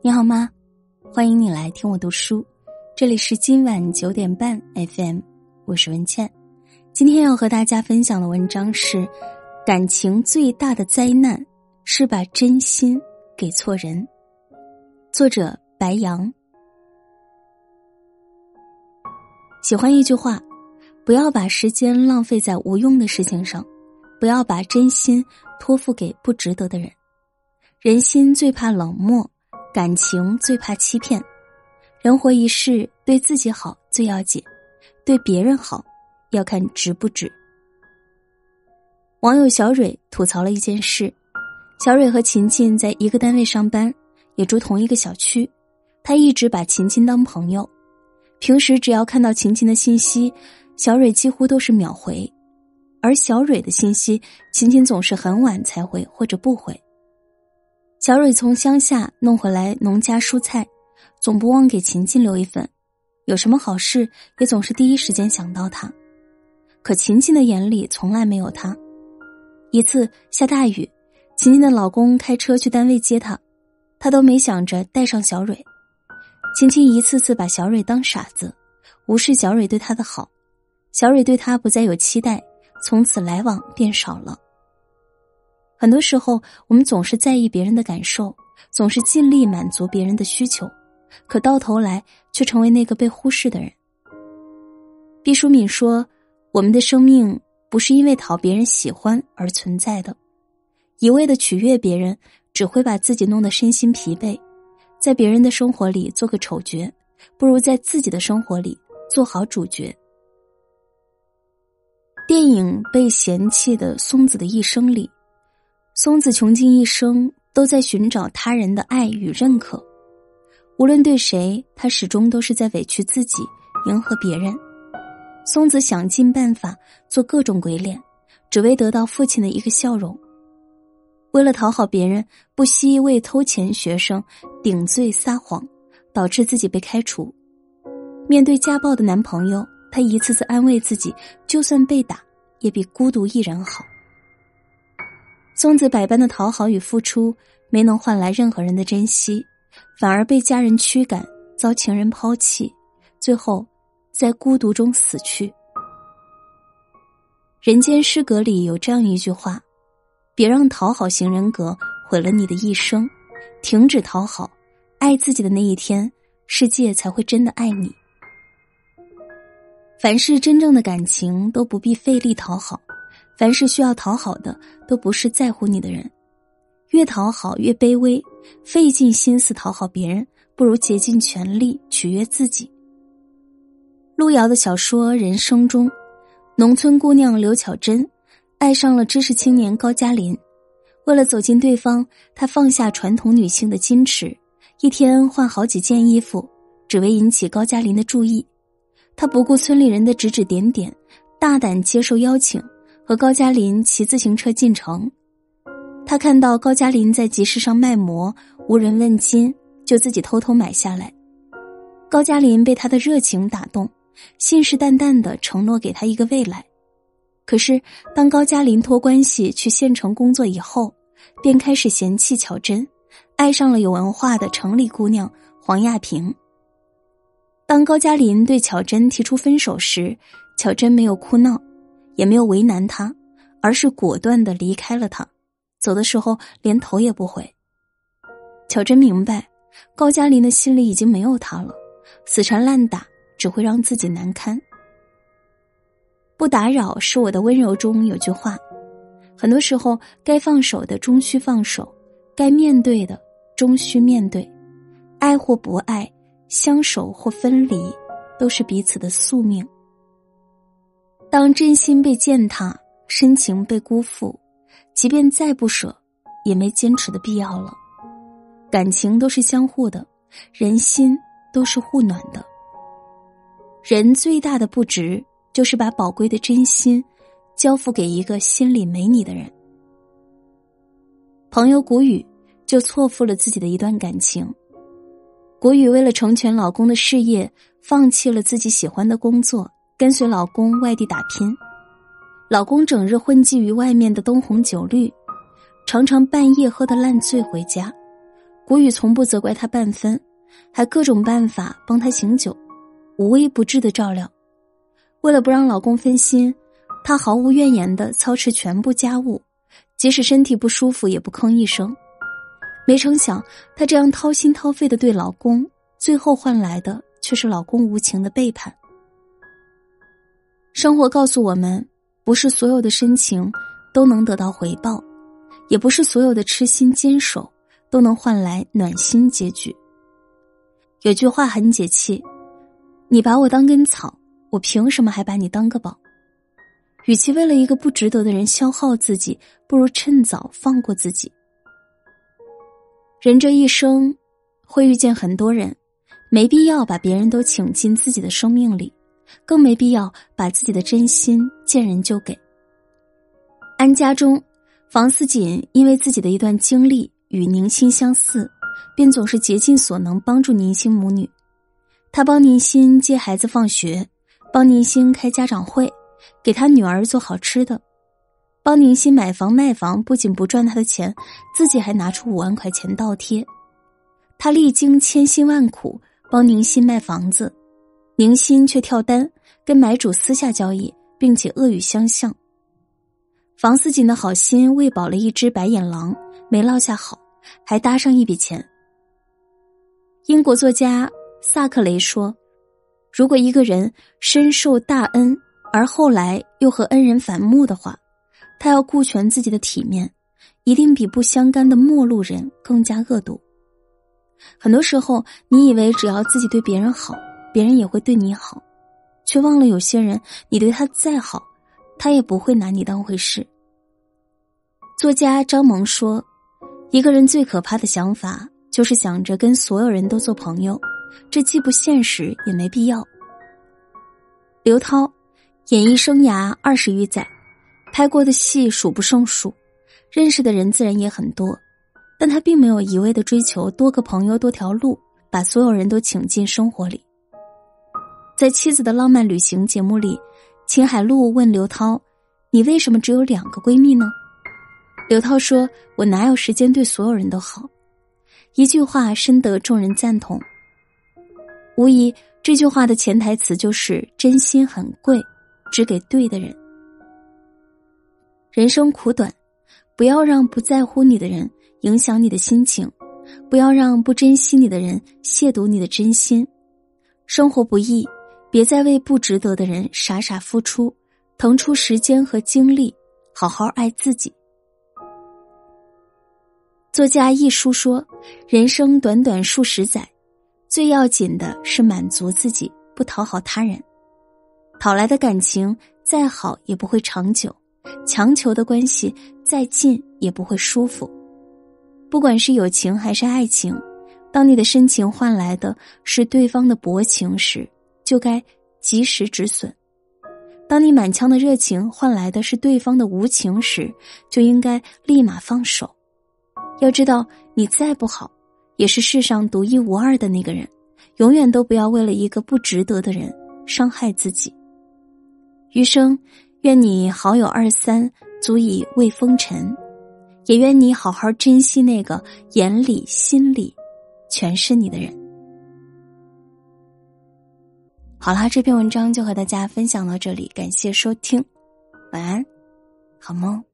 你好吗？欢迎你来听我读书，这里是今晚九点半 FM，我是文倩。今天要和大家分享的文章是：感情最大的灾难是把真心给错人。作者白杨。喜欢一句话：不要把时间浪费在无用的事情上，不要把真心托付给不值得的人。人心最怕冷漠。感情最怕欺骗，人活一世，对自己好最要紧，对别人好要看值不值。网友小蕊吐槽了一件事：小蕊和琴琴在一个单位上班，也住同一个小区，她一直把琴琴当朋友，平时只要看到琴琴的信息，小蕊几乎都是秒回，而小蕊的信息，琴琴总是很晚才回或者不回。小蕊从乡下弄回来农家蔬菜，总不忘给琴琴留一份。有什么好事，也总是第一时间想到她。可琴琴的眼里从来没有他。一次下大雨，琴琴的老公开车去单位接她，她都没想着带上小蕊。琴琴一次次把小蕊当傻子，无视小蕊对她的好。小蕊对她不再有期待，从此来往变少了。很多时候，我们总是在意别人的感受，总是尽力满足别人的需求，可到头来却成为那个被忽视的人。毕淑敏说：“我们的生命不是因为讨别人喜欢而存在的，一味的取悦别人，只会把自己弄得身心疲惫。在别人的生活里做个丑角，不如在自己的生活里做好主角。”电影《被嫌弃的松子的一生》里。松子穷尽一生都在寻找他人的爱与认可，无论对谁，他始终都是在委屈自己，迎合别人。松子想尽办法做各种鬼脸，只为得到父亲的一个笑容。为了讨好别人，不惜为偷钱学生顶罪撒谎，导致自己被开除。面对家暴的男朋友，他一次次安慰自己，就算被打，也比孤独一人好。松子百般的讨好与付出，没能换来任何人的珍惜，反而被家人驱赶，遭情人抛弃，最后在孤独中死去。《人间失格》里有这样一句话：“别让讨好型人格毁了你的一生，停止讨好，爱自己的那一天，世界才会真的爱你。”凡是真正的感情，都不必费力讨好。凡是需要讨好的，都不是在乎你的人。越讨好越卑微，费尽心思讨好别人，不如竭尽全力取悦自己。路遥的小说《人生》中，农村姑娘刘巧珍爱上了知识青年高加林。为了走进对方，她放下传统女性的矜持，一天换好几件衣服，只为引起高加林的注意。她不顾村里人的指指点点，大胆接受邀请。和高加林骑自行车进城，他看到高加林在集市上卖馍，无人问津，就自己偷偷买下来。高加林被他的热情打动，信誓旦旦的承诺给他一个未来。可是，当高加林托关系去县城工作以后，便开始嫌弃巧珍，爱上了有文化的城里姑娘黄亚萍。当高加林对巧珍提出分手时，巧珍没有哭闹。也没有为难他，而是果断的离开了他。走的时候连头也不回。巧珍明白，高佳林的心里已经没有他了，死缠烂打只会让自己难堪。不打扰是我的温柔中有句话，很多时候该放手的终须放手，该面对的终须面对。爱或不爱，相守或分离，都是彼此的宿命。当真心被践踏，深情被辜负，即便再不舍，也没坚持的必要了。感情都是相互的，人心都是互暖的。人最大的不值，就是把宝贵的真心交付给一个心里没你的人。朋友谷雨就错付了自己的一段感情。谷雨为了成全老公的事业，放弃了自己喜欢的工作。跟随老公外地打拼，老公整日混迹于外面的灯红酒绿，常常半夜喝得烂醉回家。谷雨从不责怪他半分，还各种办法帮他醒酒，无微不至的照料。为了不让老公分心，她毫无怨言的操持全部家务，即使身体不舒服也不吭一声。没成想，她这样掏心掏肺的对老公，最后换来的却是老公无情的背叛。生活告诉我们，不是所有的深情都能得到回报，也不是所有的痴心坚守都能换来暖心结局。有句话很解气：“你把我当根草。”我凭什么还把你当个宝？与其为了一个不值得的人消耗自己，不如趁早放过自己。人这一生会遇见很多人，没必要把别人都请进自己的生命里，更没必要把自己的真心见人就给。安家中，房思锦因为自己的一段经历与宁心相似，便总是竭尽所能帮助宁心母女。他帮宁心接孩子放学。帮宁心开家长会，给他女儿做好吃的，帮宁心买房卖房，不仅不赚他的钱，自己还拿出五万块钱倒贴。他历经千辛万苦帮宁心卖房子，宁心却跳单跟买主私下交易，并且恶语相向。房思锦的好心喂饱了一只白眼狼，没落下好，还搭上一笔钱。英国作家萨克雷说。如果一个人深受大恩，而后来又和恩人反目的话，他要顾全自己的体面，一定比不相干的陌路人更加恶毒。很多时候，你以为只要自己对别人好，别人也会对你好，却忘了有些人，你对他再好，他也不会拿你当回事。作家张萌说：“一个人最可怕的想法，就是想着跟所有人都做朋友。”这既不现实，也没必要。刘涛，演艺生涯二十余载，拍过的戏数不胜数，认识的人自然也很多，但他并没有一味的追求多个朋友多条路，把所有人都请进生活里。在《妻子的浪漫旅行》节目里，秦海璐问刘涛：“你为什么只有两个闺蜜呢？”刘涛说：“我哪有时间对所有人都好？”一句话深得众人赞同。无疑，这句话的潜台词就是真心很贵，只给对的人。人生苦短，不要让不在乎你的人影响你的心情，不要让不珍惜你的人亵渎你的真心。生活不易，别再为不值得的人傻傻付出，腾出时间和精力，好好爱自己。作家一书说：“人生短短数十载。”最要紧的是满足自己，不讨好他人。讨来的感情再好也不会长久，强求的关系再近也不会舒服。不管是友情还是爱情，当你的深情换来的是对方的薄情时，就该及时止损；当你满腔的热情换来的是对方的无情时，就应该立马放手。要知道，你再不好。也是世上独一无二的那个人，永远都不要为了一个不值得的人伤害自己。余生，愿你好友二三足以慰风尘，也愿你好好珍惜那个眼里心里全是你的人。好啦，这篇文章就和大家分享到这里，感谢收听，晚安，好梦。